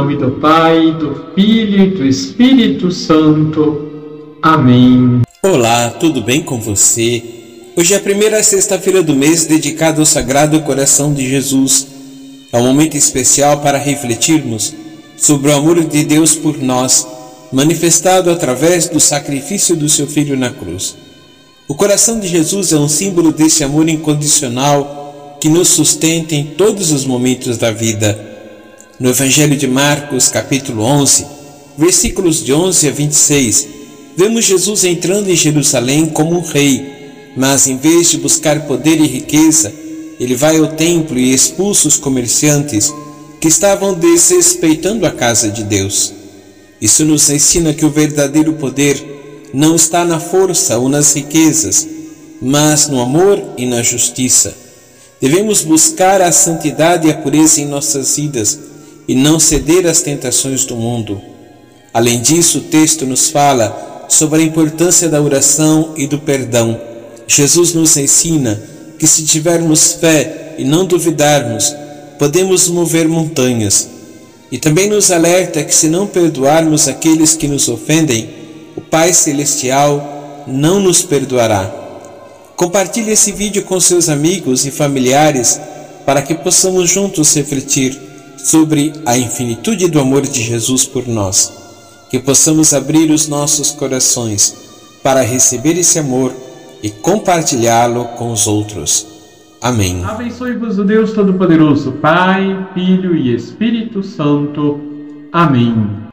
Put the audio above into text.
nome do Pai, do Filho e do Espírito Santo. Amém. Olá, tudo bem com você? Hoje é a primeira sexta-feira do mês dedicada ao Sagrado Coração de Jesus. É um momento especial para refletirmos sobre o amor de Deus por nós, manifestado através do sacrifício do seu Filho na cruz. O coração de Jesus é um símbolo desse amor incondicional que nos sustenta em todos os momentos da vida. No Evangelho de Marcos, capítulo 11, versículos de 11 a 26, vemos Jesus entrando em Jerusalém como um rei, mas em vez de buscar poder e riqueza, ele vai ao templo e expulsa os comerciantes que estavam desrespeitando a casa de Deus. Isso nos ensina que o verdadeiro poder não está na força ou nas riquezas, mas no amor e na justiça. Devemos buscar a santidade e a pureza em nossas vidas e não ceder às tentações do mundo. Além disso, o texto nos fala sobre a importância da oração e do perdão. Jesus nos ensina que se tivermos fé e não duvidarmos, podemos mover montanhas. E também nos alerta que se não perdoarmos aqueles que nos ofendem, o Pai Celestial não nos perdoará. Compartilhe esse vídeo com seus amigos e familiares para que possamos juntos refletir sobre a infinitude do amor de Jesus por nós. Que possamos abrir os nossos corações para receber esse amor e compartilhá-lo com os outros. Amém. Abençoe-vos o Deus Todo-Poderoso, Pai, Filho e Espírito Santo. Amém.